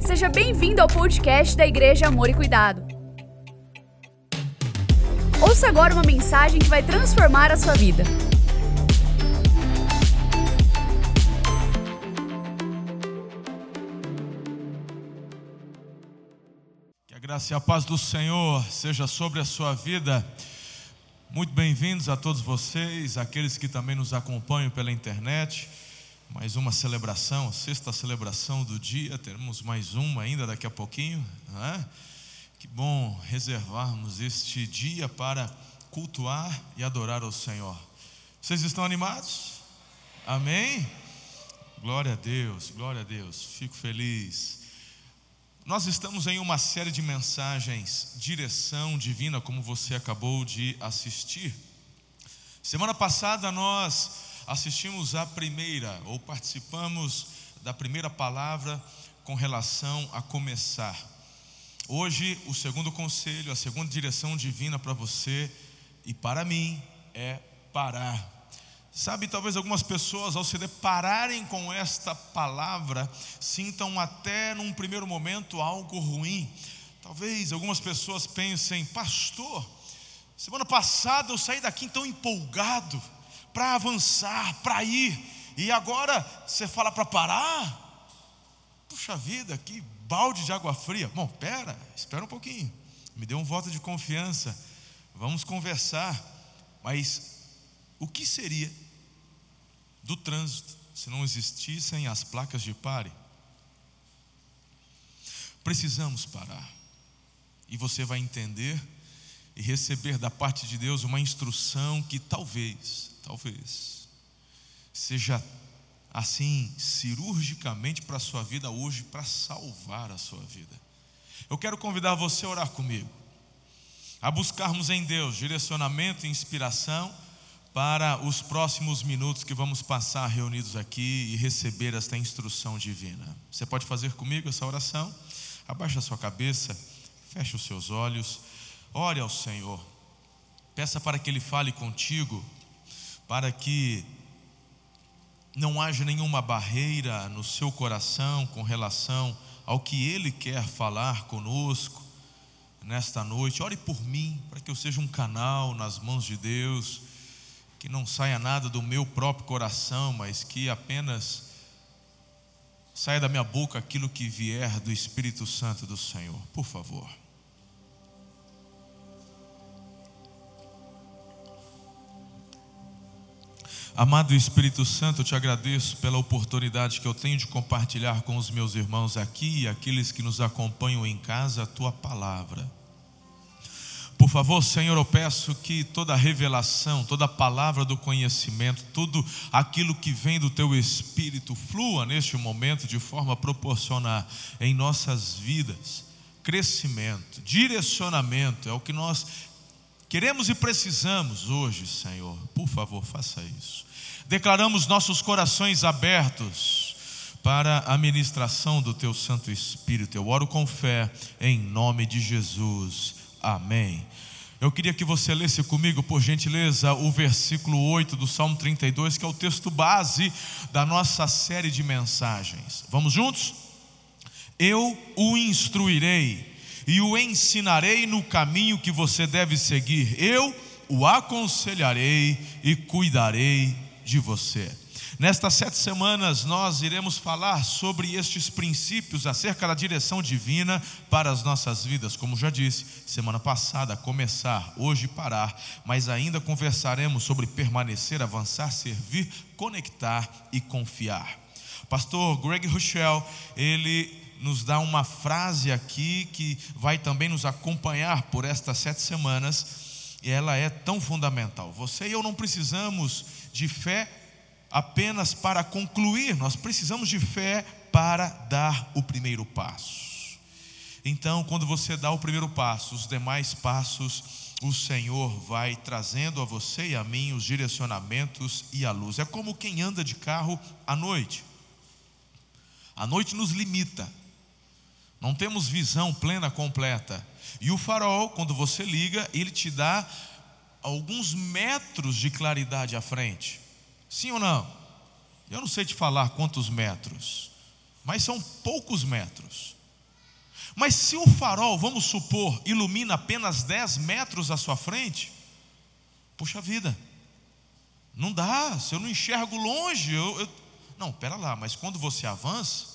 Seja bem-vindo ao podcast da Igreja Amor e Cuidado. Ouça agora uma mensagem que vai transformar a sua vida. Que a graça e a paz do Senhor seja sobre a sua vida. Muito bem-vindos a todos vocês, aqueles que também nos acompanham pela internet mais uma celebração, sexta celebração do dia, teremos mais uma ainda daqui a pouquinho. É? Que bom reservarmos este dia para cultuar e adorar ao Senhor. Vocês estão animados? Amém? Glória a Deus, glória a Deus, fico feliz. Nós estamos em uma série de mensagens, direção divina, como você acabou de assistir. Semana passada nós assistimos a primeira, ou participamos da primeira palavra com relação a começar. Hoje, o segundo conselho, a segunda direção divina para você e para mim é parar. Sabe, talvez algumas pessoas, ao se depararem com esta palavra, sintam até num primeiro momento algo ruim. Talvez algumas pessoas pensem, pastor, semana passada eu saí daqui tão empolgado para avançar, para ir, e agora você fala para parar? Puxa vida, que balde de água fria. Bom, pera, espera um pouquinho. Me dê um voto de confiança. Vamos conversar. Mas o que seria do trânsito se não existissem as placas de pare? Precisamos parar. E você vai entender e receber da parte de Deus uma instrução que talvez Talvez. Seja assim, cirurgicamente para a sua vida hoje, para salvar a sua vida. Eu quero convidar você a orar comigo, a buscarmos em Deus direcionamento e inspiração para os próximos minutos que vamos passar reunidos aqui e receber esta instrução divina. Você pode fazer comigo essa oração? Abaixa a sua cabeça, feche os seus olhos, ore ao Senhor, peça para que Ele fale contigo para que não haja nenhuma barreira no seu coração com relação ao que Ele quer falar conosco nesta noite. Ore por mim, para que eu seja um canal nas mãos de Deus, que não saia nada do meu próprio coração, mas que apenas saia da minha boca aquilo que vier do Espírito Santo do Senhor. Por favor. Amado Espírito Santo, eu te agradeço pela oportunidade que eu tenho de compartilhar com os meus irmãos aqui e aqueles que nos acompanham em casa a tua palavra. Por favor, Senhor, eu peço que toda revelação, toda palavra do conhecimento, tudo aquilo que vem do teu espírito flua neste momento de forma a proporcionar em nossas vidas crescimento, direcionamento, é o que nós queremos e precisamos hoje, Senhor. Por favor, faça isso declaramos nossos corações abertos para a ministração do Teu Santo Espírito. Eu oro com fé, em nome de Jesus. Amém. Eu queria que você lesse comigo, por gentileza, o versículo 8 do Salmo 32, que é o texto base da nossa série de mensagens. Vamos juntos? Eu o instruirei e o ensinarei no caminho que você deve seguir. Eu o aconselharei e cuidarei de você. Nestas sete semanas, nós iremos falar sobre estes princípios acerca da direção divina para as nossas vidas. Como já disse, semana passada, começar, hoje parar, mas ainda conversaremos sobre permanecer, avançar, servir, conectar e confiar. Pastor Greg Rochelle, ele nos dá uma frase aqui que vai também nos acompanhar por estas sete semanas, e ela é tão fundamental. Você e eu não precisamos de fé apenas para concluir, nós precisamos de fé para dar o primeiro passo. Então, quando você dá o primeiro passo, os demais passos, o Senhor vai trazendo a você e a mim os direcionamentos e a luz. É como quem anda de carro à noite. A noite nos limita, não temos visão plena, completa. E o farol, quando você liga, ele te dá alguns metros de claridade à frente. Sim ou não? Eu não sei te falar quantos metros, mas são poucos metros. Mas se o farol, vamos supor, ilumina apenas 10 metros à sua frente, puxa vida, não dá, se eu não enxergo longe, eu, eu... não, pera lá, mas quando você avança,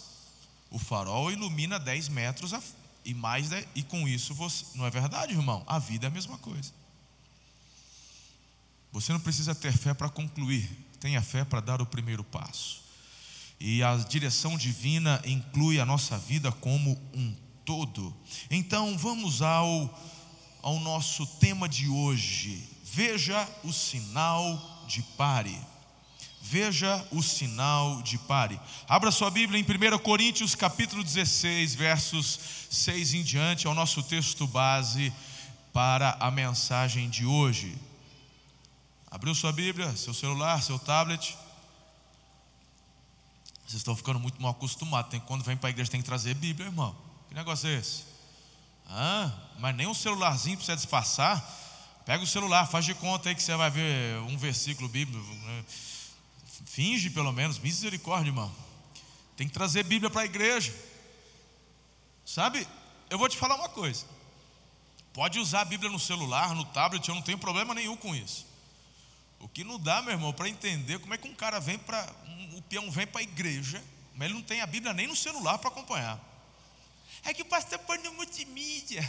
o farol ilumina 10 metros a... e mais, e com isso você, não é verdade, irmão? A vida é a mesma coisa. Você não precisa ter fé para concluir, tenha fé para dar o primeiro passo. E a direção divina inclui a nossa vida como um todo. Então vamos ao, ao nosso tema de hoje. Veja o sinal de pare. Veja o sinal de pare. Abra sua Bíblia em 1 Coríntios capítulo 16, versos 6 em diante, é o nosso texto base para a mensagem de hoje. Abriu sua Bíblia, seu celular, seu tablet. Vocês estão ficando muito mal acostumados. Tem, quando vem para a igreja tem que trazer Bíblia, irmão. Que negócio é esse? Ah, mas nem um celularzinho você disfarçar. Pega o celular, faz de conta aí que você vai ver um versículo bíblico. Né? Finge pelo menos, misericórdia, irmão. Tem que trazer Bíblia para a igreja. Sabe, eu vou te falar uma coisa. Pode usar a Bíblia no celular, no tablet, eu não tenho problema nenhum com isso. O que não dá, meu irmão, para entender como é que um cara vem para. Um, o peão vem para a igreja, mas ele não tem a Bíblia nem no celular para acompanhar. É que o pastor põe no multimídia.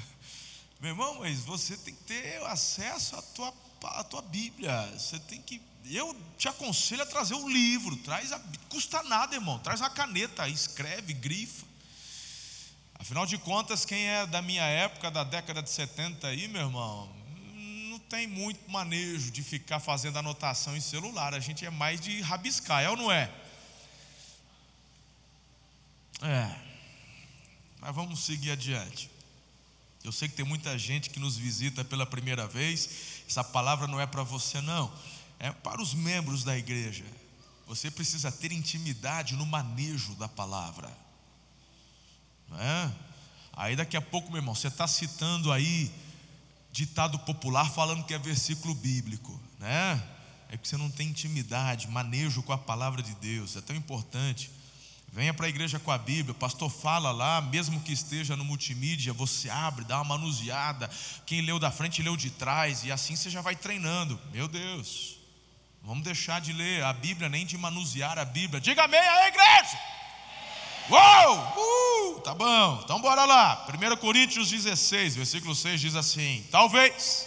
meu irmão, mas você tem que ter acesso à tua, à tua Bíblia. Você tem que. Eu te aconselho a trazer o um livro. Traz a, custa nada, irmão. Traz a caneta, escreve, grifa. Afinal de contas, quem é da minha época, da década de 70 aí, meu irmão, tem muito manejo de ficar fazendo anotação em celular, a gente é mais de rabiscar, é ou não é? É, mas vamos seguir adiante. Eu sei que tem muita gente que nos visita pela primeira vez, essa palavra não é para você, não, é para os membros da igreja. Você precisa ter intimidade no manejo da palavra, não é? Aí daqui a pouco, meu irmão, você está citando aí ditado popular falando que é versículo bíblico, né? É porque você não tem intimidade, manejo com a palavra de Deus, é tão importante. Venha para a igreja com a Bíblia, o pastor fala lá, mesmo que esteja no multimídia, você abre, dá uma manuseada. Quem leu da frente, leu de trás, e assim você já vai treinando. Meu Deus, vamos deixar de ler a Bíblia, nem de manusear a Bíblia. Diga amém aí, igreja! Uou! Uh, tá bom, então bora lá. 1 Coríntios 16, versículo 6 diz assim: Talvez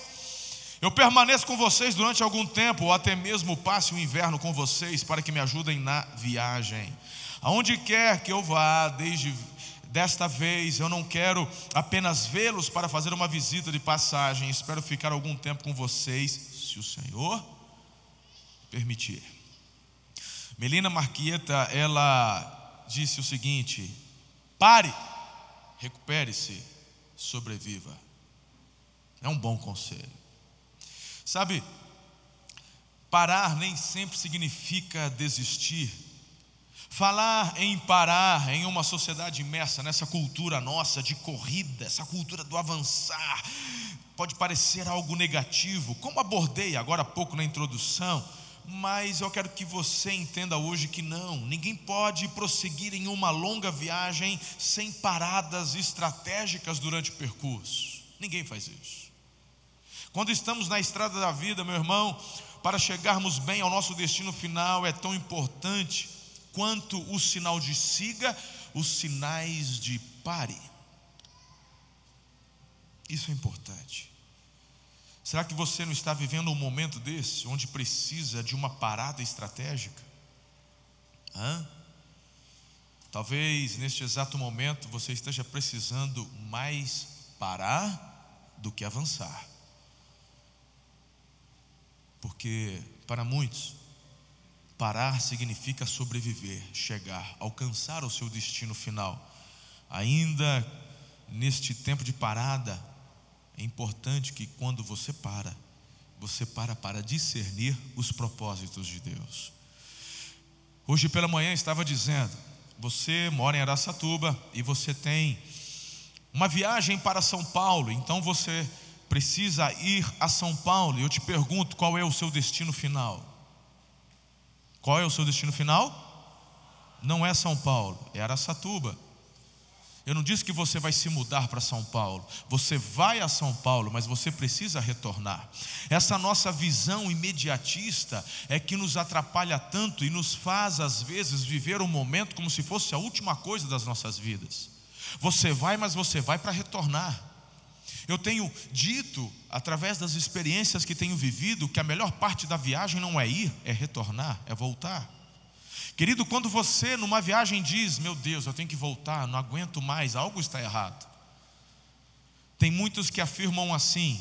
eu permaneça com vocês durante algum tempo, ou até mesmo passe o inverno com vocês, para que me ajudem na viagem. Aonde quer que eu vá, desde desta vez, eu não quero apenas vê-los para fazer uma visita de passagem, espero ficar algum tempo com vocês, se o Senhor permitir. Melina Marquieta, ela disse o seguinte: pare, recupere-se, sobreviva. É um bom conselho. Sabe, parar nem sempre significa desistir. Falar em parar em uma sociedade imersa nessa cultura nossa de corrida, essa cultura do avançar, pode parecer algo negativo, como abordei agora há pouco na introdução mas eu quero que você entenda hoje que não, ninguém pode prosseguir em uma longa viagem sem paradas estratégicas durante o percurso. Ninguém faz isso. Quando estamos na estrada da vida, meu irmão, para chegarmos bem ao nosso destino final é tão importante quanto o sinal de siga, os sinais de pare. Isso é importante. Será que você não está vivendo um momento desse, onde precisa de uma parada estratégica? Hã? Talvez neste exato momento você esteja precisando mais parar do que avançar. Porque para muitos, parar significa sobreviver, chegar, alcançar o seu destino final. Ainda neste tempo de parada, é importante que quando você para, você para para discernir os propósitos de Deus. Hoje pela manhã estava dizendo: você mora em Araçatuba e você tem uma viagem para São Paulo, então você precisa ir a São Paulo. E eu te pergunto: qual é o seu destino final? Qual é o seu destino final? não é São Paulo, é Araçatuba. Eu não disse que você vai se mudar para São Paulo. Você vai a São Paulo, mas você precisa retornar. Essa nossa visão imediatista é que nos atrapalha tanto e nos faz, às vezes, viver o um momento como se fosse a última coisa das nossas vidas. Você vai, mas você vai para retornar. Eu tenho dito, através das experiências que tenho vivido, que a melhor parte da viagem não é ir, é retornar, é voltar. Querido, quando você numa viagem diz: Meu Deus, eu tenho que voltar, não aguento mais, algo está errado. Tem muitos que afirmam assim,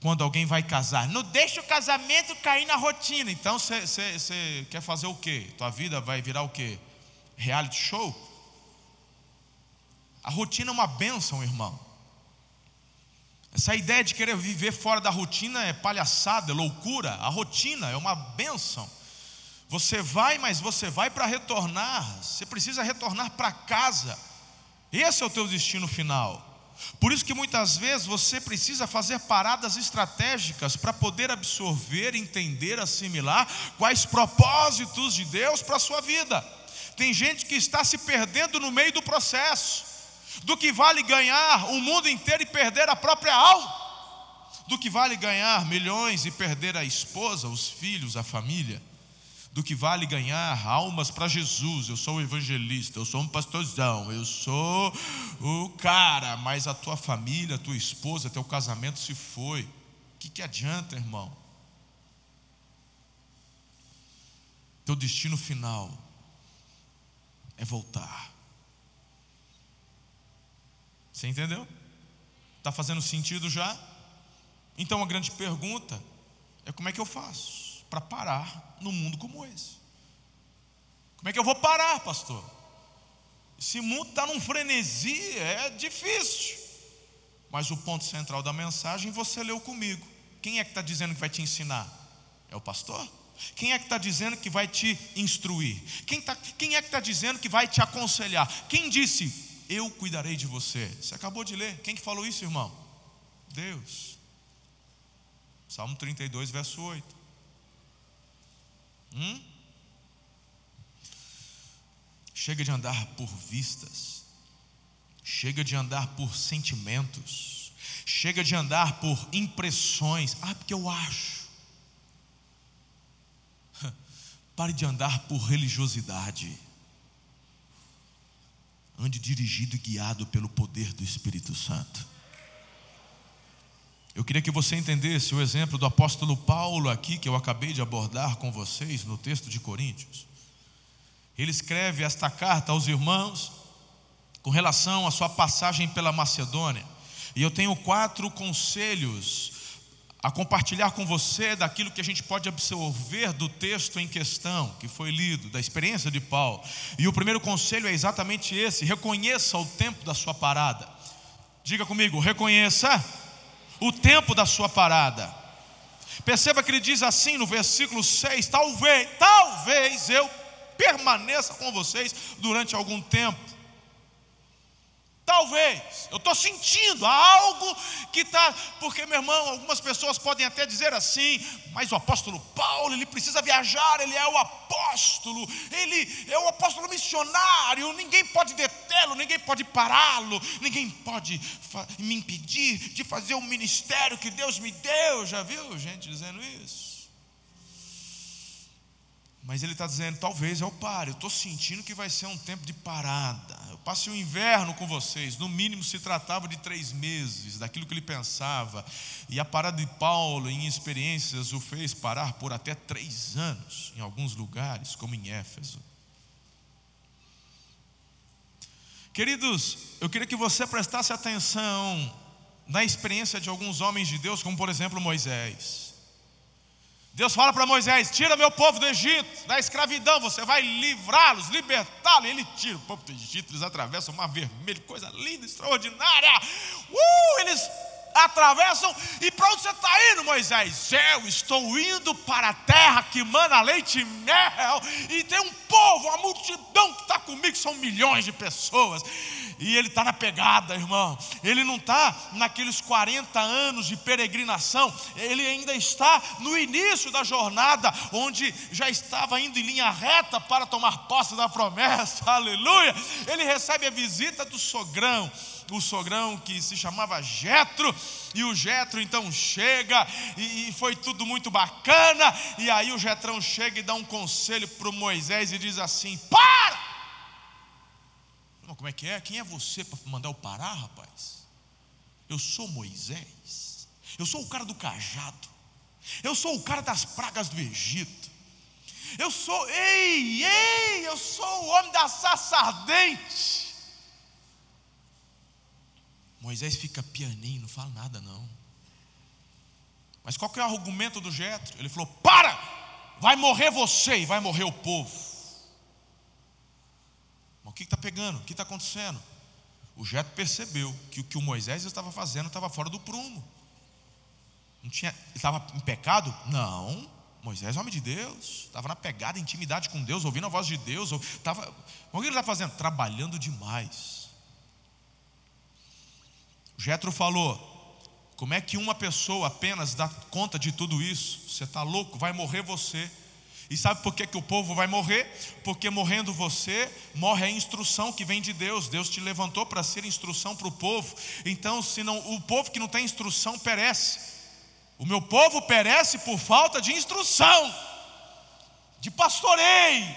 quando alguém vai casar: Não deixa o casamento cair na rotina. Então você quer fazer o quê? Tua vida vai virar o quê? Reality show? A rotina é uma bênção, irmão. Essa ideia de querer viver fora da rotina é palhaçada, é loucura. A rotina é uma bênção. Você vai, mas você vai para retornar. Você precisa retornar para casa. Esse é o teu destino final. Por isso que muitas vezes você precisa fazer paradas estratégicas para poder absorver, entender, assimilar quais propósitos de Deus para a sua vida. Tem gente que está se perdendo no meio do processo. Do que vale ganhar o mundo inteiro e perder a própria alma? Do que vale ganhar milhões e perder a esposa, os filhos, a família? Do que vale ganhar almas para Jesus. Eu sou um evangelista, eu sou um pastorzão, eu sou o cara, mas a tua família, a tua esposa, teu casamento se foi. O que, que adianta, irmão? Teu destino final é voltar. Você entendeu? Está fazendo sentido já? Então a grande pergunta é como é que eu faço? Para parar num mundo como esse. Como é que eu vou parar, pastor? Esse mundo está num frenesi, é difícil. Mas o ponto central da mensagem você leu comigo. Quem é que está dizendo que vai te ensinar? É o pastor? Quem é que está dizendo que vai te instruir? Quem, tá, quem é que está dizendo que vai te aconselhar? Quem disse, eu cuidarei de você? Você acabou de ler. Quem que falou isso, irmão? Deus. Salmo 32, verso 8. Hum? Chega de andar por vistas, chega de andar por sentimentos, chega de andar por impressões. Ah, porque eu acho. Pare de andar por religiosidade. Ande dirigido e guiado pelo poder do Espírito Santo. Eu queria que você entendesse o exemplo do apóstolo Paulo aqui, que eu acabei de abordar com vocês no texto de Coríntios. Ele escreve esta carta aos irmãos com relação à sua passagem pela Macedônia. E eu tenho quatro conselhos a compartilhar com você daquilo que a gente pode absorver do texto em questão, que foi lido, da experiência de Paulo. E o primeiro conselho é exatamente esse: reconheça o tempo da sua parada. Diga comigo, reconheça o tempo da sua parada. Perceba que ele diz assim no versículo 6: talvez, talvez eu permaneça com vocês durante algum tempo. Talvez, eu estou sentindo algo que está, porque meu irmão, algumas pessoas podem até dizer assim, mas o apóstolo Paulo, ele precisa viajar, ele é o apóstolo, ele é o apóstolo missionário, ninguém pode detê-lo, ninguém pode pará-lo, ninguém pode me impedir de fazer o ministério que Deus me deu. Já viu gente dizendo isso? Mas ele está dizendo: talvez eu pare, eu estou sentindo que vai ser um tempo de parada. Eu passei o inverno com vocês, no mínimo se tratava de três meses, daquilo que ele pensava. E a parada de Paulo em experiências o fez parar por até três anos, em alguns lugares, como em Éfeso. Queridos, eu queria que você prestasse atenção na experiência de alguns homens de Deus, como por exemplo Moisés. Deus fala para Moisés: tira meu povo do Egito, da escravidão, você vai livrá-los, libertá-los. Ele tira o povo do Egito, eles atravessam o mar vermelho, coisa linda, extraordinária. Uh, eles atravessam, e para onde você está indo, Moisés? Eu estou indo para a terra que mana leite e mel, e tem um povo, uma multidão que está comigo, são milhões de pessoas. e ele está na pegada, irmão. Ele não está naqueles 40 anos de peregrinação, ele ainda está no início da jornada, onde já estava indo em linha reta para tomar posse da promessa, aleluia. Ele recebe a visita do sogrão o sogrão que se chamava Jetro, e o Jetro então chega, e, e, foi tudo muito bacana, e aí o Jetrão chega e dá um conselho para Moisés e diz assim: Para! Como é que é? Quem é você para mandar eu parar, rapaz? Eu sou Moisés, eu sou o cara do cajado, eu sou o cara das pragas do Egito. Eu sou, ei, ei, eu sou o homem da sarça ardente. Moisés fica pianinho, não fala nada não. Mas qual que é o argumento do Jetro? Ele falou: "Para! Vai morrer você e vai morrer o povo." Mas o que está pegando? O que está acontecendo? O Jetro percebeu que o que o Moisés estava fazendo estava fora do prumo. Não tinha, ele estava em pecado? Não. Moisés é homem de Deus, estava na pegada, intimidade com Deus, ouvindo a voz de Deus. Estava, o que ele está fazendo? Trabalhando demais. Jetro falou: como é que uma pessoa apenas dá conta de tudo isso? Você está louco? Vai morrer você. E sabe por que, que o povo vai morrer? Porque morrendo você, morre a instrução que vem de Deus. Deus te levantou para ser instrução para o povo. Então, se não, o povo que não tem instrução perece. O meu povo perece por falta de instrução, de pastoreio,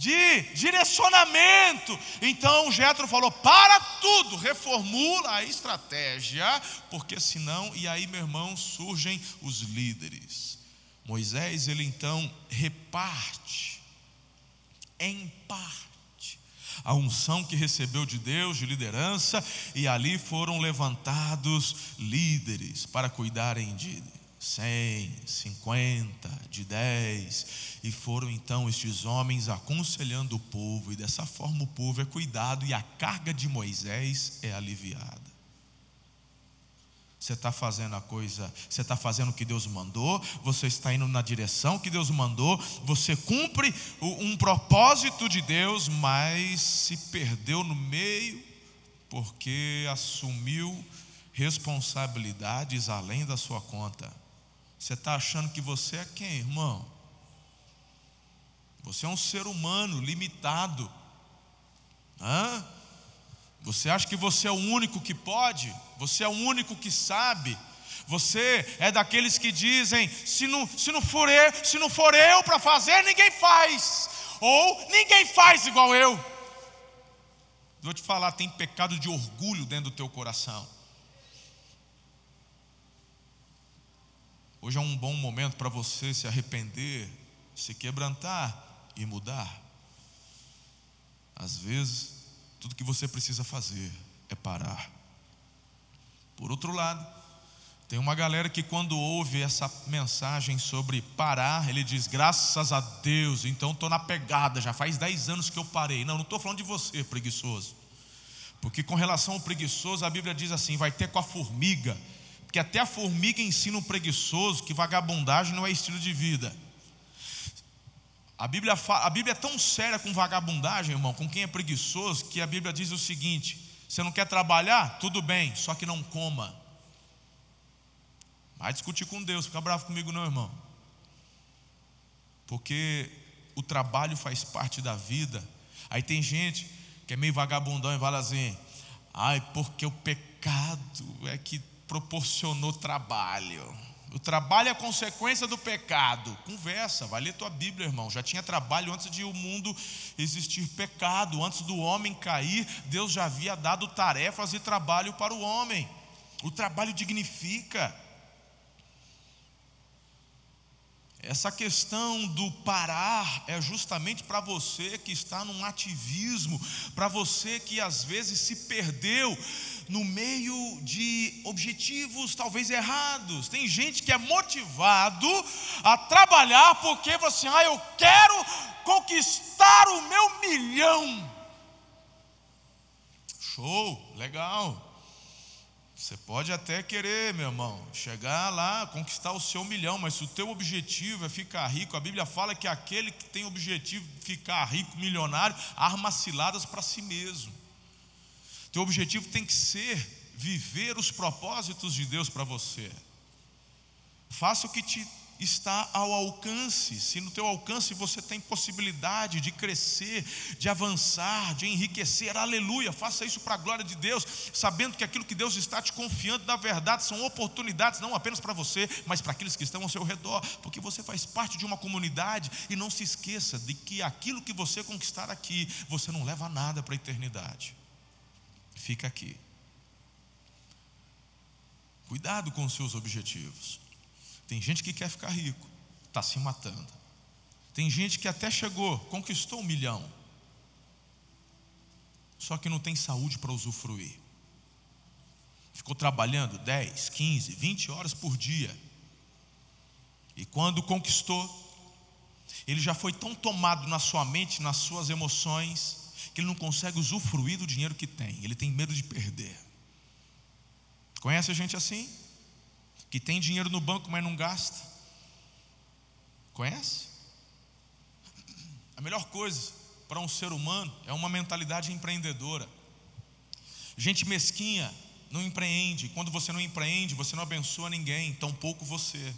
de direcionamento. Então Jetro falou: para tudo, reformula a estratégia, porque senão, e aí, meu irmão, surgem os líderes. Moisés, ele então reparte, em parte, a unção que recebeu de Deus de liderança, e ali foram levantados líderes para cuidarem de 100, 50, de 10, e foram então estes homens aconselhando o povo, e dessa forma o povo é cuidado e a carga de Moisés é aliviada. Você está fazendo a coisa, você está fazendo o que Deus mandou, você está indo na direção que Deus mandou, você cumpre um propósito de Deus, mas se perdeu no meio, porque assumiu responsabilidades além da sua conta. Você está achando que você é quem, irmão? Você é um ser humano limitado. Hã? Você acha que você é o único que pode? Você é o único que sabe? Você é daqueles que dizem: se não, se não for eu, se não for eu para fazer, ninguém faz. Ou ninguém faz igual eu. Vou te falar, tem pecado de orgulho dentro do teu coração. Hoje é um bom momento para você se arrepender, se quebrantar e mudar. Às vezes, tudo que você precisa fazer é parar. Por outro lado, tem uma galera que, quando ouve essa mensagem sobre parar, ele diz: graças a Deus, então estou na pegada, já faz 10 anos que eu parei. Não, não estou falando de você, preguiçoso. Porque com relação ao preguiçoso, a Bíblia diz assim: vai ter com a formiga porque até a formiga ensina um preguiçoso que vagabundagem não é estilo de vida. A Bíblia, fala, a Bíblia é tão séria com vagabundagem, irmão, com quem é preguiçoso, que a Bíblia diz o seguinte: você não quer trabalhar? Tudo bem, só que não coma. Vai discutir com Deus, fica bravo comigo, não, irmão. Porque o trabalho faz parte da vida. Aí tem gente que é meio vagabundão e fala assim: ai, porque o pecado é que proporcionou trabalho. O trabalho é consequência do pecado. Conversa, vai ler tua Bíblia, irmão. Já tinha trabalho antes de o mundo existir pecado, antes do homem cair, Deus já havia dado tarefas e trabalho para o homem. O trabalho dignifica. Essa questão do parar é justamente para você que está num ativismo, para você que às vezes se perdeu no meio de objetivos talvez errados. Tem gente que é motivado a trabalhar porque você, ah, eu quero conquistar o meu milhão. Show, legal. Você pode até querer, meu irmão, chegar lá, conquistar o seu milhão, mas se o teu objetivo é ficar rico, a Bíblia fala que aquele que tem objetivo de ficar rico, milionário, arma ciladas para si mesmo. Teu objetivo tem que ser viver os propósitos de Deus para você. Faça o que te está ao alcance. Se no teu alcance você tem possibilidade de crescer, de avançar, de enriquecer, aleluia, faça isso para a glória de Deus, sabendo que aquilo que Deus está te confiando, na verdade, são oportunidades não apenas para você, mas para aqueles que estão ao seu redor, porque você faz parte de uma comunidade e não se esqueça de que aquilo que você conquistar aqui, você não leva nada para a eternidade. Fica aqui. Cuidado com os seus objetivos. Tem gente que quer ficar rico, está se matando. Tem gente que até chegou, conquistou um milhão, só que não tem saúde para usufruir. Ficou trabalhando 10, 15, 20 horas por dia. E quando conquistou, ele já foi tão tomado na sua mente, nas suas emoções, que ele não consegue usufruir do dinheiro que tem, ele tem medo de perder. Conhece a gente assim? que tem dinheiro no banco, mas não gasta. Conhece? A melhor coisa para um ser humano é uma mentalidade empreendedora. Gente mesquinha não empreende. Quando você não empreende, você não abençoa ninguém, tampouco você.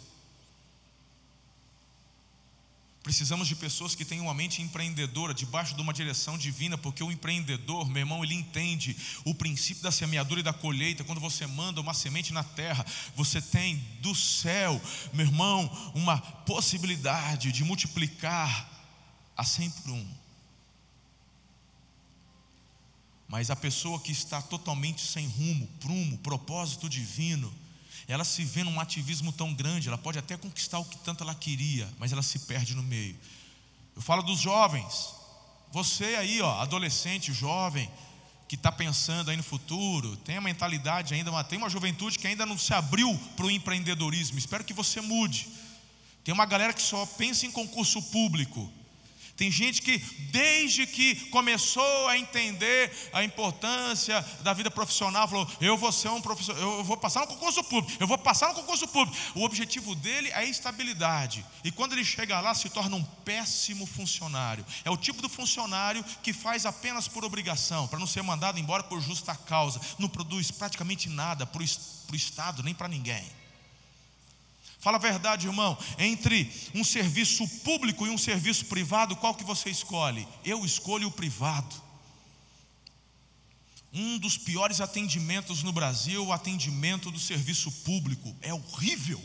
Precisamos de pessoas que tenham uma mente empreendedora, debaixo de uma direção divina, porque o empreendedor, meu irmão, ele entende o princípio da semeadura e da colheita. Quando você manda uma semente na terra, você tem do céu, meu irmão, uma possibilidade de multiplicar a cem por um. Mas a pessoa que está totalmente sem rumo, prumo, propósito divino, ela se vê num ativismo tão grande, ela pode até conquistar o que tanto ela queria, mas ela se perde no meio. Eu falo dos jovens, você aí, ó, adolescente, jovem, que está pensando aí no futuro, tem a mentalidade ainda, tem uma juventude que ainda não se abriu para o empreendedorismo. Espero que você mude. Tem uma galera que só pensa em concurso público. Tem gente que, desde que começou a entender a importância da vida profissional, falou: eu vou ser um professor, eu vou passar no concurso público, eu vou passar no concurso público. O objetivo dele é estabilidade. E quando ele chega lá, se torna um péssimo funcionário. É o tipo do funcionário que faz apenas por obrigação, para não ser mandado embora por justa causa. Não produz praticamente nada para o Estado, nem para ninguém. Fala a verdade, irmão. Entre um serviço público e um serviço privado, qual que você escolhe? Eu escolho o privado. Um dos piores atendimentos no Brasil é o atendimento do serviço público. É horrível.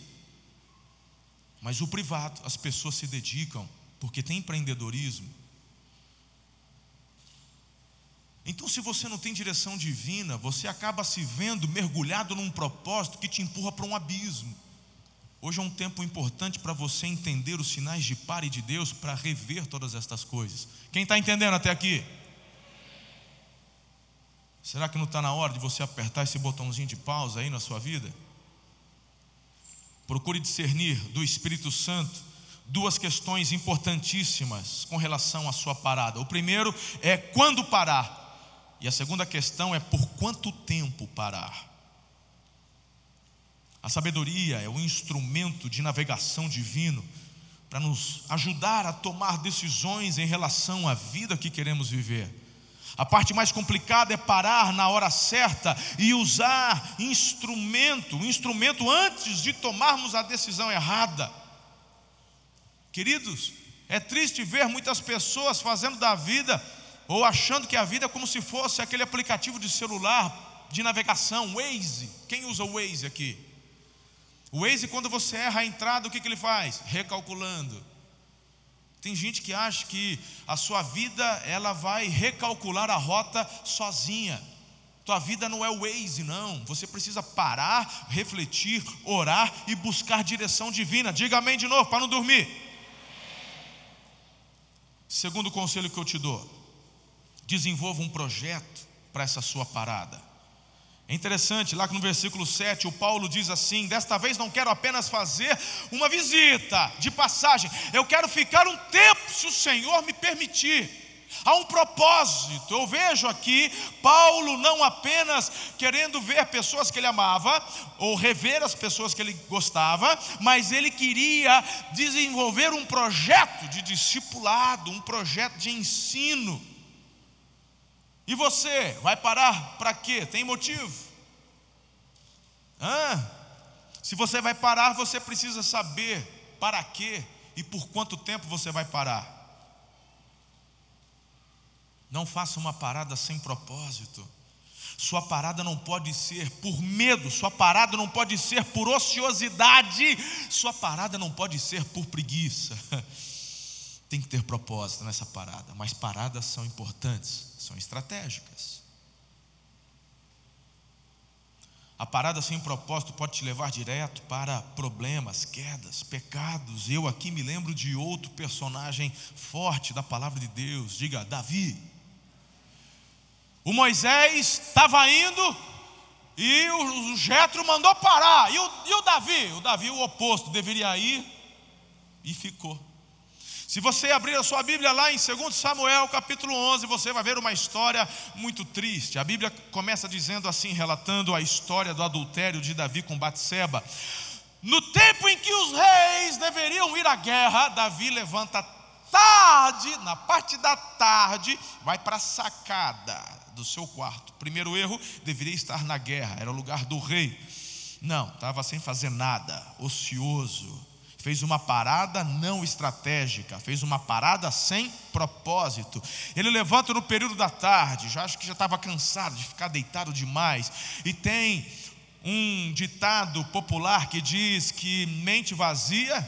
Mas o privado, as pessoas se dedicam porque tem empreendedorismo. Então, se você não tem direção divina, você acaba se vendo mergulhado num propósito que te empurra para um abismo. Hoje é um tempo importante para você entender os sinais de pare de Deus para rever todas estas coisas. Quem está entendendo até aqui? Será que não está na hora de você apertar esse botãozinho de pausa aí na sua vida? Procure discernir do Espírito Santo duas questões importantíssimas com relação à sua parada. O primeiro é quando parar, e a segunda questão é por quanto tempo parar. A sabedoria é o instrumento de navegação divino para nos ajudar a tomar decisões em relação à vida que queremos viver. A parte mais complicada é parar na hora certa e usar instrumento, instrumento antes de tomarmos a decisão errada. Queridos, é triste ver muitas pessoas fazendo da vida ou achando que a vida é como se fosse aquele aplicativo de celular de navegação, Waze. Quem usa o Waze aqui? O Waze, quando você erra a entrada, o que, que ele faz? Recalculando. Tem gente que acha que a sua vida ela vai recalcular a rota sozinha. Tua vida não é o Waze, não. Você precisa parar, refletir, orar e buscar direção divina. Diga amém de novo, para não dormir. Segundo conselho que eu te dou: desenvolva um projeto para essa sua parada. É interessante, lá no versículo 7, o Paulo diz assim: Desta vez não quero apenas fazer uma visita de passagem, eu quero ficar um tempo, se o Senhor me permitir. Há um propósito, eu vejo aqui Paulo não apenas querendo ver pessoas que ele amava, ou rever as pessoas que ele gostava, mas ele queria desenvolver um projeto de discipulado, um projeto de ensino. E você vai parar para quê? Tem motivo? Hã? Se você vai parar, você precisa saber para quê e por quanto tempo você vai parar. Não faça uma parada sem propósito. Sua parada não pode ser por medo, sua parada não pode ser por ociosidade, sua parada não pode ser por preguiça. Tem que ter propósito nessa parada, mas paradas são importantes, são estratégicas. A parada sem propósito pode te levar direto para problemas, quedas, pecados. Eu aqui me lembro de outro personagem forte da palavra de Deus, diga Davi. O Moisés estava indo e o, Jetro mandou parar. E o, e o Davi? O Davi, o oposto, deveria ir e ficou. Se você abrir a sua Bíblia lá em 2 Samuel capítulo 11, você vai ver uma história muito triste. A Bíblia começa dizendo assim, relatando a história do adultério de Davi com Batseba. No tempo em que os reis deveriam ir à guerra, Davi levanta tarde, na parte da tarde, vai para a sacada do seu quarto. Primeiro erro, deveria estar na guerra, era o lugar do rei. Não, estava sem fazer nada, ocioso. Fez uma parada não estratégica, fez uma parada sem propósito. Ele levanta no período da tarde, já acho que já estava cansado de ficar deitado demais. E tem um ditado popular que diz que mente vazia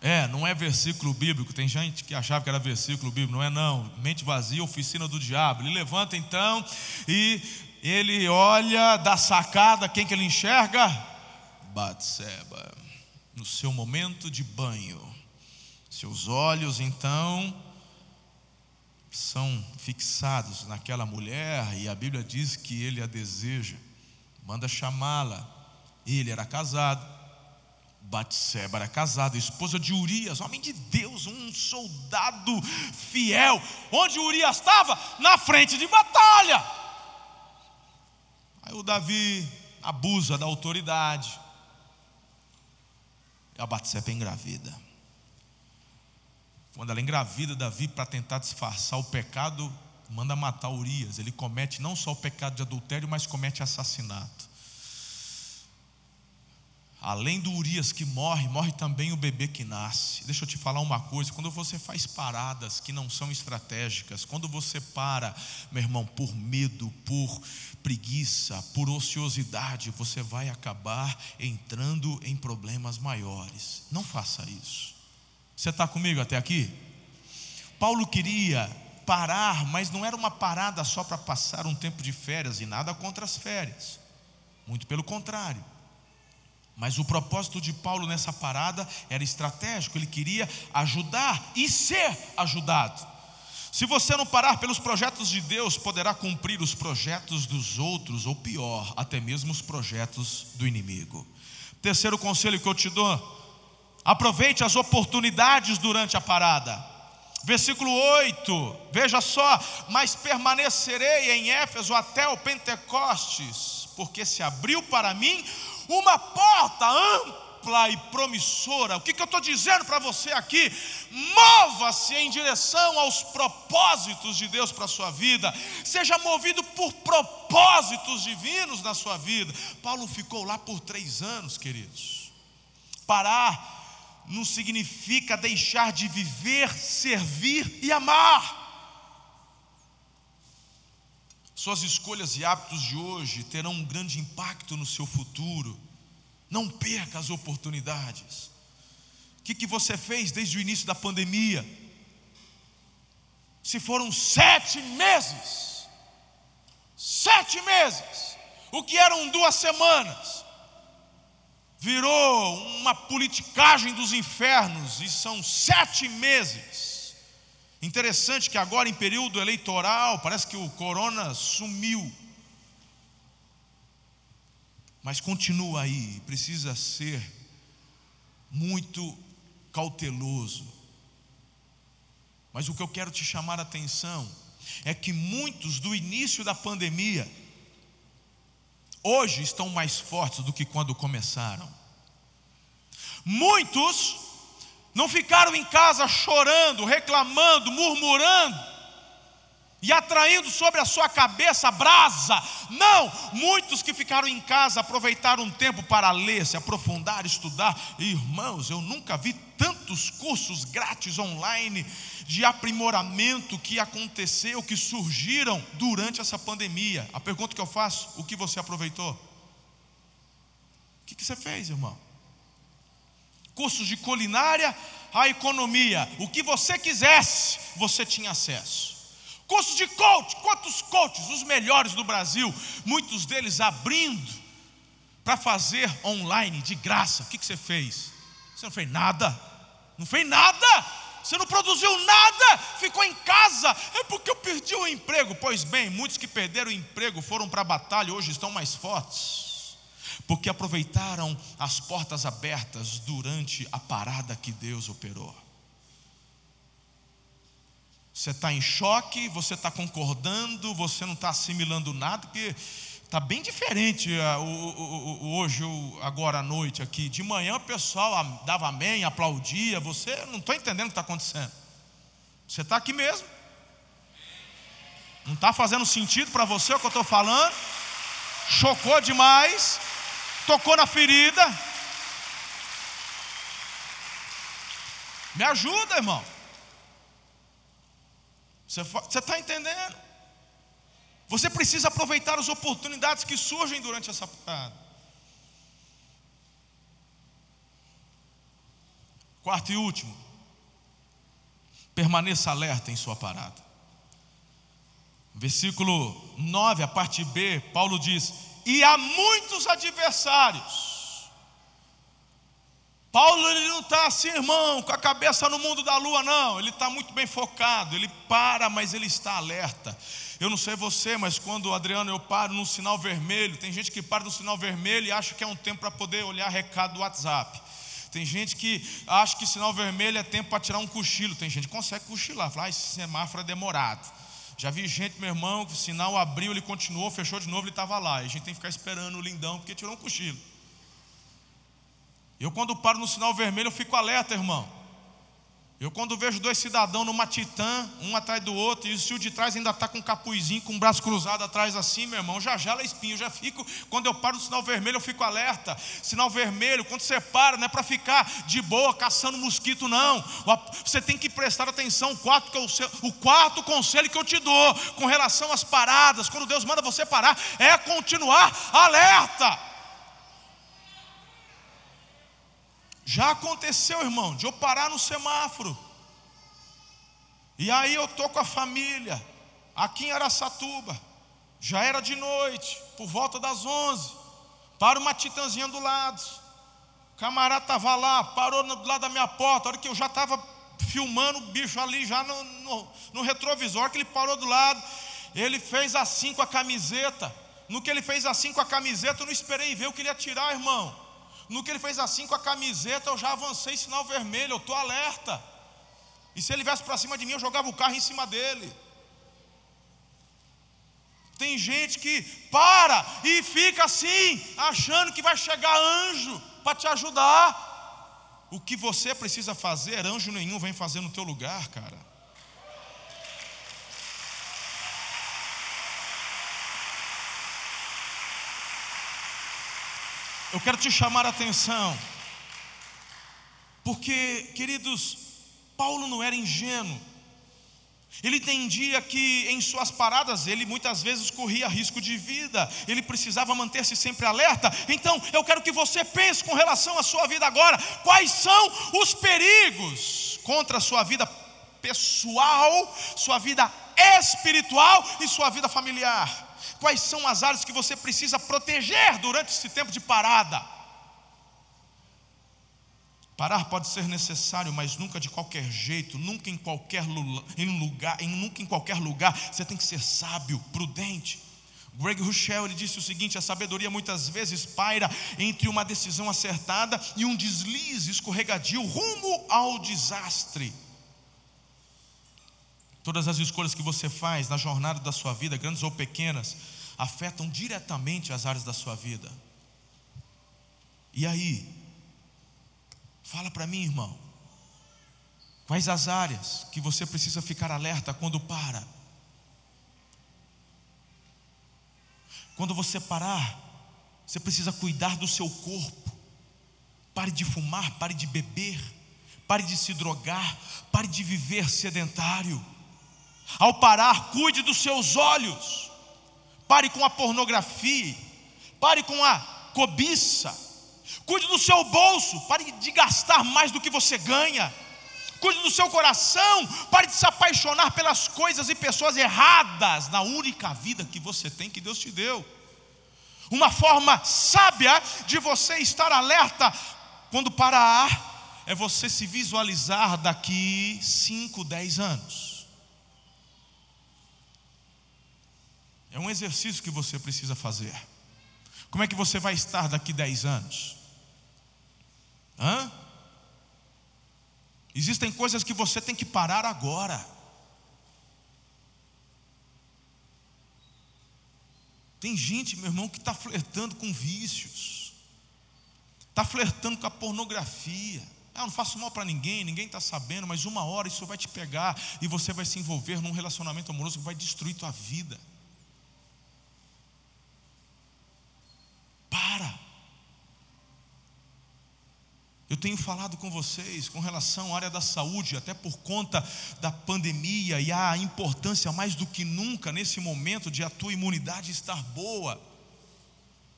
é, não é versículo bíblico. Tem gente que achava que era versículo bíblico. Não é, não. Mente vazia, oficina do diabo. Ele levanta então e ele olha da sacada. Quem que ele enxerga? Batseba. No seu momento de banho. Seus olhos então são fixados naquela mulher e a Bíblia diz que ele a deseja. Manda chamá-la. Ele era casado Batseba era casada, esposa de Urias, homem de Deus, um soldado fiel. Onde Urias estava? Na frente de batalha. Aí o Davi abusa da autoridade. A Batseba engravida. Quando ela engravida Davi para tentar disfarçar o pecado, manda matar Urias. Ele comete não só o pecado de adultério, mas comete assassinato. Além do Urias que morre, morre também o bebê que nasce. Deixa eu te falar uma coisa: quando você faz paradas que não são estratégicas, quando você para, meu irmão, por medo, por preguiça, por ociosidade, você vai acabar entrando em problemas maiores. Não faça isso. Você está comigo até aqui? Paulo queria parar, mas não era uma parada só para passar um tempo de férias e nada contra as férias. Muito pelo contrário. Mas o propósito de Paulo nessa parada era estratégico, ele queria ajudar e ser ajudado. Se você não parar pelos projetos de Deus, poderá cumprir os projetos dos outros, ou pior, até mesmo os projetos do inimigo. Terceiro conselho que eu te dou: aproveite as oportunidades durante a parada. Versículo 8, veja só: Mas permanecerei em Éfeso até o Pentecostes, porque se abriu para mim uma porta ampla e promissora. O que, que eu estou dizendo para você aqui? Mova-se em direção aos propósitos de Deus para a sua vida, seja movido por propósitos divinos na sua vida. Paulo ficou lá por três anos, queridos. Parar não significa deixar de viver, servir e amar. Suas escolhas e hábitos de hoje terão um grande impacto no seu futuro. Não perca as oportunidades. O que, que você fez desde o início da pandemia? Se foram sete meses, sete meses, o que eram duas semanas, virou uma politicagem dos infernos, e são sete meses. Interessante que agora, em período eleitoral, parece que o corona sumiu. Mas continua aí, precisa ser muito cauteloso. Mas o que eu quero te chamar a atenção é que muitos do início da pandemia, hoje estão mais fortes do que quando começaram. Muitos não ficaram em casa chorando, reclamando, murmurando. e atraindo sobre a sua cabeça brasa. Não, muitos que ficaram em casa aproveitaram um tempo para ler, se aprofundar, estudar. Irmãos, eu nunca vi tantos cursos grátis online de aprimoramento que aconteceu, que surgiram durante essa pandemia. A pergunta que eu faço: o que você aproveitou? O que, que você fez, irmão? Cursos de culinária, a economia, o que você quisesse, você tinha acesso. Cursos de coach, quantos coaches, os melhores do Brasil, muitos deles abrindo para fazer online de graça. O que, que você fez? Você não fez nada, não fez nada, você não produziu nada, ficou em casa, é porque eu perdi o emprego. Pois bem, muitos que perderam o emprego foram para a batalha, hoje estão mais fortes, porque aproveitaram as portas abertas durante a parada que Deus operou. Você está em choque, você está concordando, você não está assimilando nada, porque está bem diferente uh, hoje, agora à noite aqui. De manhã o pessoal dava amém, aplaudia, você não está entendendo o que está acontecendo. Você está aqui mesmo. Não está fazendo sentido para você o que eu estou falando? Chocou demais, tocou na ferida. Me ajuda, irmão. Você está entendendo? Você precisa aproveitar as oportunidades que surgem durante essa parada. Quarto e último, permaneça alerta em sua parada. Versículo 9, a parte B, Paulo diz: E há muitos adversários Paulo ele não está assim, irmão, com a cabeça no mundo da lua, não. Ele está muito bem focado. Ele para, mas ele está alerta. Eu não sei você, mas quando Adriano eu paro no sinal vermelho, tem gente que para no sinal vermelho e acha que é um tempo para poder olhar recado do WhatsApp. Tem gente que acha que sinal vermelho é tempo para tirar um cochilo. Tem gente que consegue cochilar, fala, ah, esse semáforo é demorado. Já vi gente, meu irmão, que o sinal abriu, ele continuou, fechou de novo, ele estava lá. E a gente tem que ficar esperando o lindão porque tirou um cochilo. Eu, quando paro no sinal vermelho, eu fico alerta, irmão. Eu, quando vejo dois cidadãos numa titã, um atrás do outro, e o de trás ainda está com um capuzinho, com o um braço cruzado atrás assim, meu irmão, já gela espinho, já fico. Quando eu paro no sinal vermelho, eu fico alerta. Sinal vermelho, quando você para, não é para ficar de boa caçando mosquito, não. Você tem que prestar atenção. O quarto, eu, o quarto conselho que eu te dou com relação às paradas, quando Deus manda você parar, é continuar alerta. Já aconteceu, irmão, de eu parar no semáforo. E aí eu tô com a família, aqui em Araçatuba. Já era de noite, por volta das 11. Para uma titãzinha do lado. O camarada estava lá, parou do lado da minha porta. A hora que eu já estava filmando o bicho ali, já no, no, no retrovisor, que ele parou do lado. Ele fez assim com a camiseta. No que ele fez assim com a camiseta, eu não esperei ver o que ele ia tirar, irmão. No que ele fez assim com a camiseta, eu já avancei sinal vermelho, eu estou alerta. E se ele viesse para cima de mim, eu jogava o carro em cima dele. Tem gente que para e fica assim, achando que vai chegar anjo para te ajudar. O que você precisa fazer, anjo nenhum vem fazer no teu lugar, cara. Eu quero te chamar a atenção, porque, queridos, Paulo não era ingênuo, ele entendia que em suas paradas ele muitas vezes corria risco de vida, ele precisava manter-se sempre alerta. Então, eu quero que você pense com relação à sua vida agora: quais são os perigos contra a sua vida pessoal, sua vida espiritual e sua vida familiar? Quais são as áreas que você precisa proteger durante esse tempo de parada? Parar pode ser necessário, mas nunca de qualquer jeito, nunca em qualquer lugar, nunca em qualquer lugar. Você tem que ser sábio, prudente. Greg Rochelle ele disse o seguinte: a sabedoria muitas vezes paira entre uma decisão acertada e um deslize escorregadio rumo ao desastre. Todas as escolhas que você faz na jornada da sua vida, grandes ou pequenas, afetam diretamente as áreas da sua vida. E aí? Fala para mim, irmão. Quais as áreas que você precisa ficar alerta quando para? Quando você parar, você precisa cuidar do seu corpo. Pare de fumar, pare de beber, pare de se drogar, pare de viver sedentário. Ao parar, cuide dos seus olhos. Pare com a pornografia, pare com a cobiça. Cuide do seu bolso, pare de gastar mais do que você ganha. Cuide do seu coração, pare de se apaixonar pelas coisas e pessoas erradas na única vida que você tem que Deus te deu. Uma forma sábia de você estar alerta quando parar é você se visualizar daqui 5, 10 anos. É um exercício que você precisa fazer. Como é que você vai estar daqui 10 anos? Hã? Existem coisas que você tem que parar agora. Tem gente, meu irmão, que está flertando com vícios, está flertando com a pornografia. Ah, não faço mal para ninguém, ninguém está sabendo, mas uma hora isso vai te pegar e você vai se envolver num relacionamento amoroso que vai destruir tua vida. Para. Eu tenho falado com vocês com relação à área da saúde, até por conta da pandemia e a importância mais do que nunca nesse momento de a tua imunidade estar boa.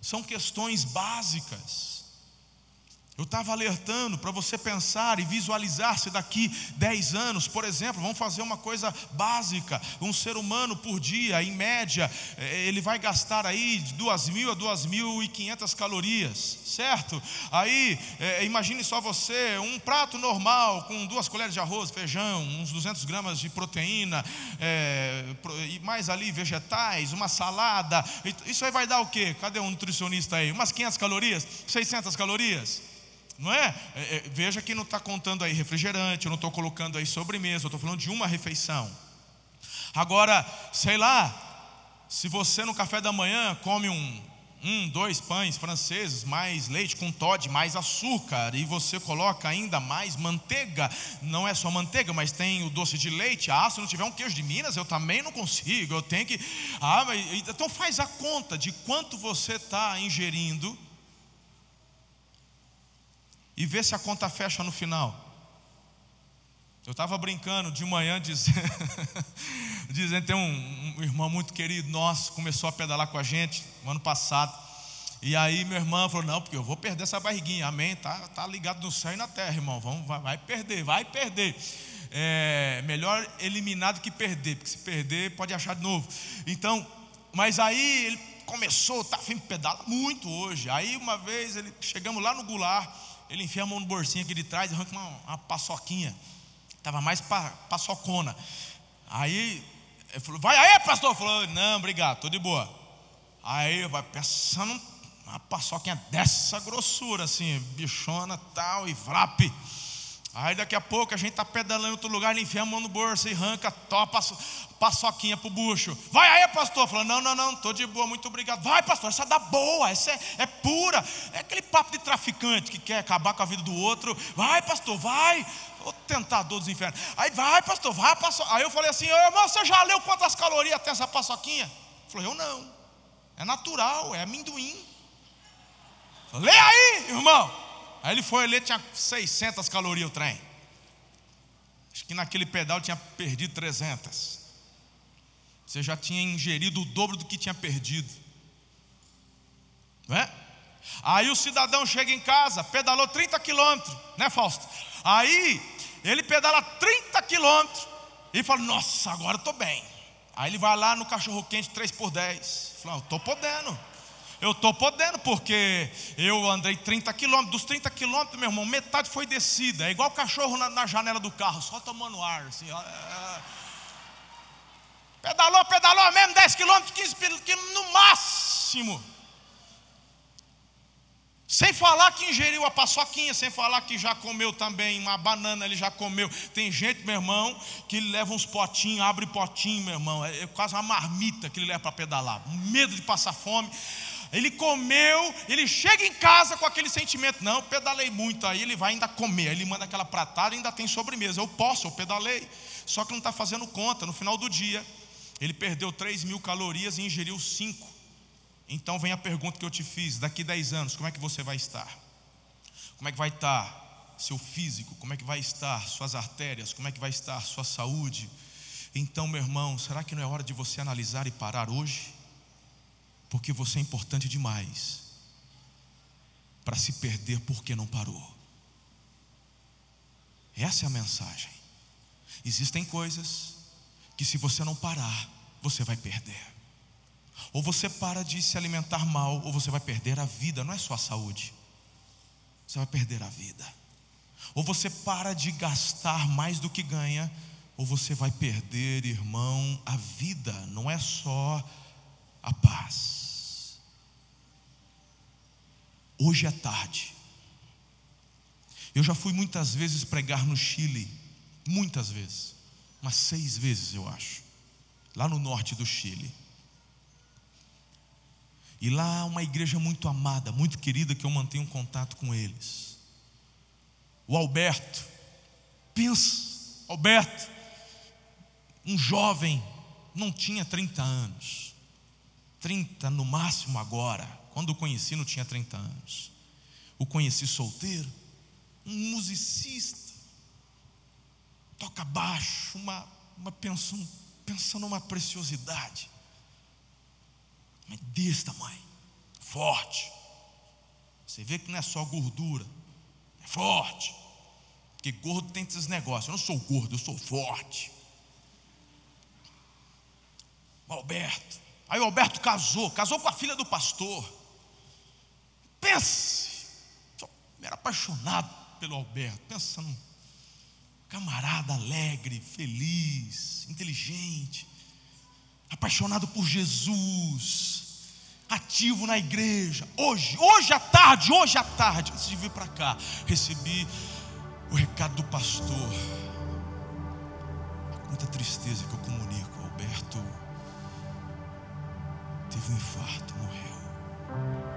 São questões básicas. Eu estava alertando para você pensar e visualizar-se daqui 10 anos, por exemplo, vamos fazer uma coisa básica. Um ser humano por dia, em média, eh, ele vai gastar aí de 2.000 a 2.500 calorias, certo? Aí, é, imagine só você, um prato normal com duas colheres de arroz, feijão, uns 200 gramas de proteína, é, e mais ali vegetais, uma salada. Isso aí vai dar o quê? Cadê um nutricionista aí? Umas 500 calorias? 600 calorias? Não é? é, é veja que não está contando aí refrigerante, eu não estou colocando aí sobremesa, eu estou falando de uma refeição. Agora, sei lá, se você no café da manhã come um, um, dois pães franceses, mais leite com Todd, mais açúcar, e você coloca ainda mais manteiga, não é só manteiga, mas tem o doce de leite. Ah, se não tiver um queijo de Minas, eu também não consigo, eu tenho que. Ah, mas, então faz a conta de quanto você está ingerindo e vê se a conta fecha no final. Eu estava brincando de manhã, dizendo, dizendo tem um, um, irmão muito querido nosso, começou a pedalar com a gente no ano passado. E aí meu irmão falou, não, porque eu vou perder essa barriguinha, amém, tá, tá ligado no céu e na terra, irmão, Vamos, vai, vai perder, vai perder. É, melhor eliminar do que perder, porque se perder pode achar de novo. Então, mas aí ele começou, tá afim de pedalar muito hoje. Aí uma vez ele chegamos lá no Goulart, ele enfia a mão no bolsinho aqui de trás e arranca uma, uma paçoquinha. Estava mais pa, paçocona. Aí ele falou, vai aí, pastor. Falou, não, obrigado, estou de boa. Aí vai pensando uma paçoquinha dessa grossura, assim, bichona tal, e vrape. Aí daqui a pouco a gente está pedalando em outro lugar, ele enfia a mão no bolso e arranca, topa paçoquinha pro bucho. Vai aí, pastor. Falou, não, não, não, estou de boa, muito obrigado. Vai, pastor, essa dá boa, essa é, é, pura. É aquele papo de traficante que quer acabar com a vida do outro. Vai, pastor, vai. O tentador dos infernos. Aí vai, pastor, vai, pastor. Aí eu falei assim, ô irmão, você já leu quantas calorias tem essa paçoquinha? Falou, eu não. É natural, é amendoim. Falei, lê aí, irmão. Aí ele foi ler, tinha 600 calorias o trem. Acho que naquele pedal tinha perdido 300. Você já tinha ingerido o dobro do que tinha perdido. Não é? Aí o cidadão chega em casa, pedalou 30 quilômetros, né, Fausto? Aí ele pedala 30 quilômetros e fala: Nossa, agora estou bem. Aí ele vai lá no cachorro quente 3 por 10. Fala: Estou podendo. Eu estou podendo, porque eu andei 30 quilômetros. Dos 30 quilômetros, meu irmão, metade foi descida. É igual cachorro na, na janela do carro, só tomando ar. Assim, ó, é... Pedalou, pedalou mesmo, 10 quilômetros, 15 quilômetros no máximo. Sem falar que ingeriu a paçoquinha, sem falar que já comeu também uma banana, ele já comeu. Tem gente, meu irmão, que leva uns potinhos, abre potinho, meu irmão. É quase uma marmita que ele leva para pedalar. Medo de passar fome. Ele comeu, ele chega em casa com aquele sentimento, não, pedalei muito, aí ele vai ainda comer, aí ele manda aquela pratada e ainda tem sobremesa. Eu posso, eu pedalei. Só que não está fazendo conta. No final do dia, ele perdeu 3 mil calorias e ingeriu 5. Então vem a pergunta que eu te fiz: daqui 10 anos, como é que você vai estar? Como é que vai estar seu físico? Como é que vai estar suas artérias? Como é que vai estar sua saúde? Então, meu irmão, será que não é hora de você analisar e parar hoje? Porque você é importante demais para se perder porque não parou. Essa é a mensagem. Existem coisas que, se você não parar, você vai perder. Ou você para de se alimentar mal, ou você vai perder a vida, não é só a saúde. Você vai perder a vida. Ou você para de gastar mais do que ganha, ou você vai perder, irmão, a vida, não é só a paz. Hoje é tarde. Eu já fui muitas vezes pregar no Chile, muitas vezes, umas seis vezes eu acho, lá no norte do Chile. E lá uma igreja muito amada, muito querida, que eu mantenho contato com eles. O Alberto, pensa, Alberto, um jovem, não tinha 30 anos, 30 no máximo agora, quando o conheci não tinha 30 anos. O conheci solteiro, um musicista, toca baixo, uma, uma pensando, pensando numa preciosidade, mas desse tamanho, forte. Você vê que não é só gordura, é forte. Porque gordo tem esses negócios. Eu não sou gordo, eu sou forte. O Alberto. Aí o Alberto casou, casou com a filha do pastor. Pense, eu era apaixonado pelo Alberto, pensando, camarada alegre, feliz, inteligente, apaixonado por Jesus, ativo na igreja. Hoje, hoje à tarde, hoje à tarde, antes de vir para cá, recebi o recado do pastor. Muita tristeza que eu comunico, Alberto teve um infarto, morreu.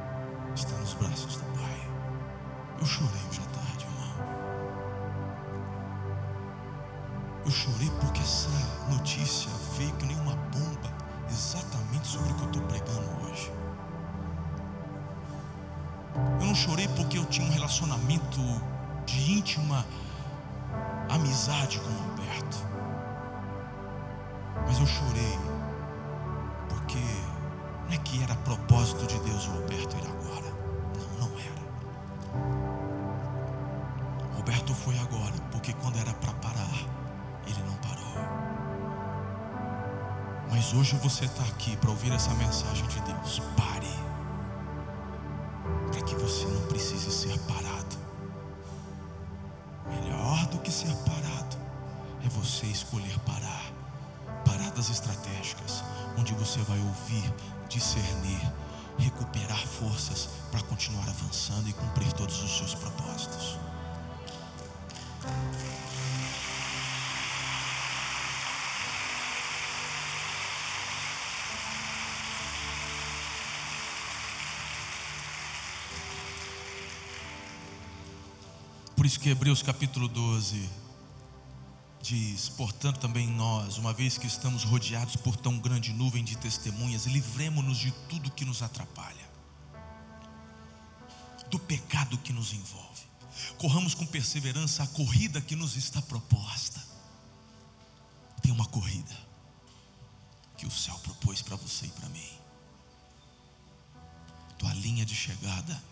Está nos braços do Pai. Eu chorei hoje à tarde. Eu chorei porque essa notícia veio que nem uma bomba, exatamente sobre o que eu estou pregando hoje. Eu não chorei porque eu tinha um relacionamento de íntima amizade com o Alberto. Mas eu chorei porque não é que era propósito de Deus o Alberto ir agora. Não, não era. O Alberto foi agora porque quando era para parar, ele não parou. Mas hoje você está aqui para ouvir essa mensagem de Deus. Pare. Para que você não precise ser parado. Melhor do que ser parado é você escolher parar. Paradas estratégicas, onde você vai ouvir, discernir, recuperar forças para continuar avançando e cumprir todos os seus propósitos. isso que Hebreus capítulo 12 diz: Portanto, também nós, uma vez que estamos rodeados por tão grande nuvem de testemunhas, livremos-nos de tudo que nos atrapalha, do pecado que nos envolve, corramos com perseverança a corrida que nos está proposta. Tem uma corrida que o céu propôs para você e para mim. Tua linha de chegada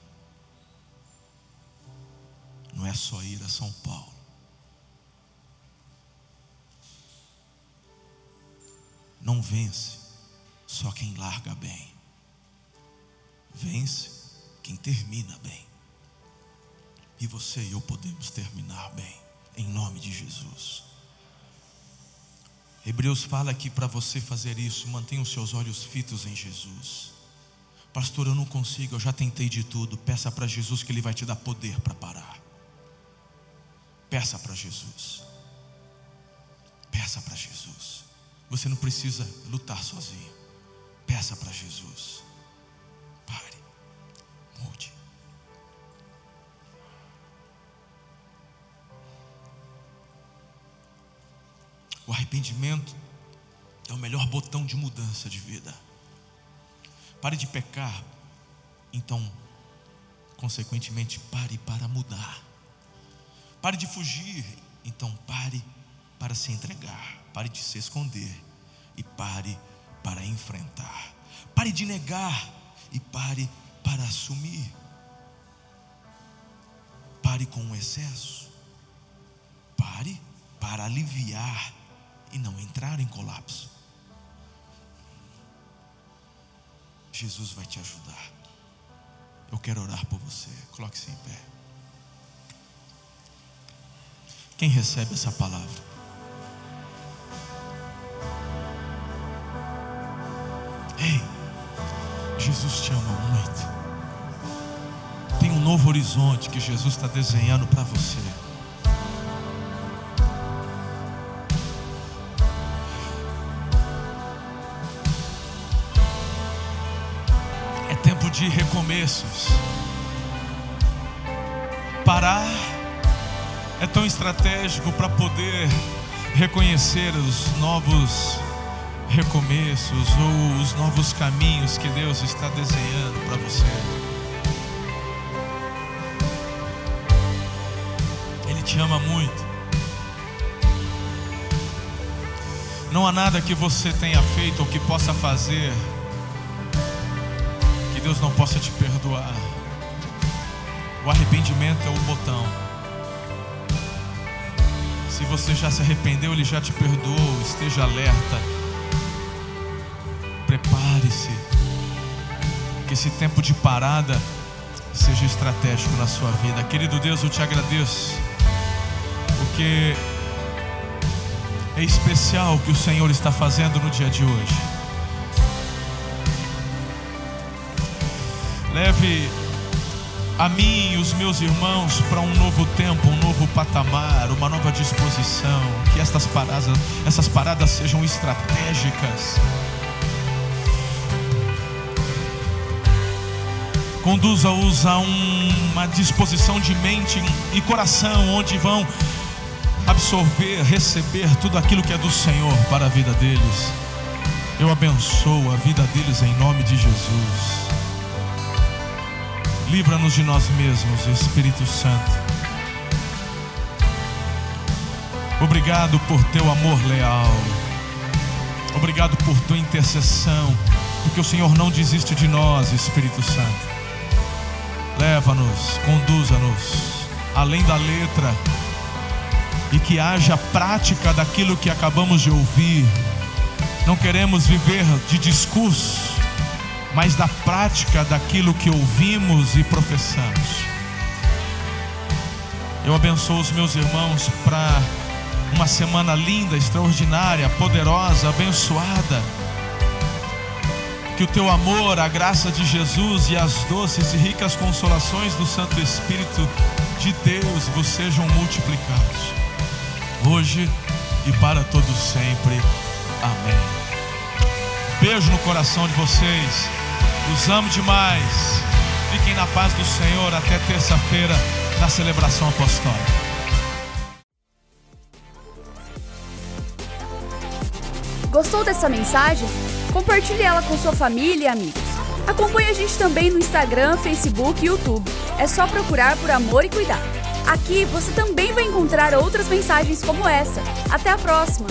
não é só ir a São Paulo. Não vence só quem larga bem. Vence quem termina bem. E você e eu podemos terminar bem, em nome de Jesus. Hebreus fala que para você fazer isso, mantenha os seus olhos fitos em Jesus. Pastor, eu não consigo, eu já tentei de tudo. Peça para Jesus que Ele vai te dar poder para parar. Peça para Jesus. Peça para Jesus. Você não precisa lutar sozinho. Peça para Jesus. Pare. Mude. O arrependimento é o melhor botão de mudança de vida. pare de pecar. Então, consequentemente, pare para mudar. Pare de fugir, então pare para se entregar. Pare de se esconder e pare para enfrentar. Pare de negar e pare para assumir. Pare com o excesso. Pare para aliviar e não entrar em colapso. Jesus vai te ajudar. Eu quero orar por você. Coloque-se em pé. Quem recebe essa palavra? Ei, Jesus te ama muito. Tem um novo horizonte que Jesus está desenhando para você. É tempo de recomeços. Parar é tão estratégico para poder reconhecer os novos recomeços ou os novos caminhos que Deus está desenhando para você. Ele te ama muito. Não há nada que você tenha feito ou que possa fazer que Deus não possa te perdoar. O arrependimento é o botão. Se você já se arrependeu, Ele já te perdoou. Esteja alerta. Prepare-se. Que esse tempo de parada seja estratégico na sua vida. Querido Deus, eu te agradeço. Porque é especial o que o Senhor está fazendo no dia de hoje. Leve a mim e os meus irmãos para um novo tempo, um novo patamar, uma nova disposição. Que estas paradas, essas paradas sejam estratégicas. Conduza-os a um, uma disposição de mente e coração, onde vão absorver, receber tudo aquilo que é do Senhor para a vida deles. Eu abençoo a vida deles em nome de Jesus. Livra-nos de nós mesmos, Espírito Santo. Obrigado por teu amor leal. Obrigado por tua intercessão. Porque o Senhor não desiste de nós, Espírito Santo. Leva-nos, conduza-nos além da letra e que haja prática daquilo que acabamos de ouvir. Não queremos viver de discurso, mas da prática daquilo que ouvimos e professamos. Eu abençoo os meus irmãos para uma semana linda, extraordinária, poderosa, abençoada. Que o teu amor, a graça de Jesus e as doces e ricas consolações do Santo Espírito de Deus vos sejam multiplicados, hoje e para todos sempre. Amém. Beijo no coração de vocês. Os amo demais. Fiquem na paz do Senhor até terça-feira na celebração apostólica. Gostou dessa mensagem? Compartilhe ela com sua família e amigos. Acompanhe a gente também no Instagram, Facebook e YouTube. É só procurar por Amor e Cuidar. Aqui você também vai encontrar outras mensagens como essa. Até a próxima!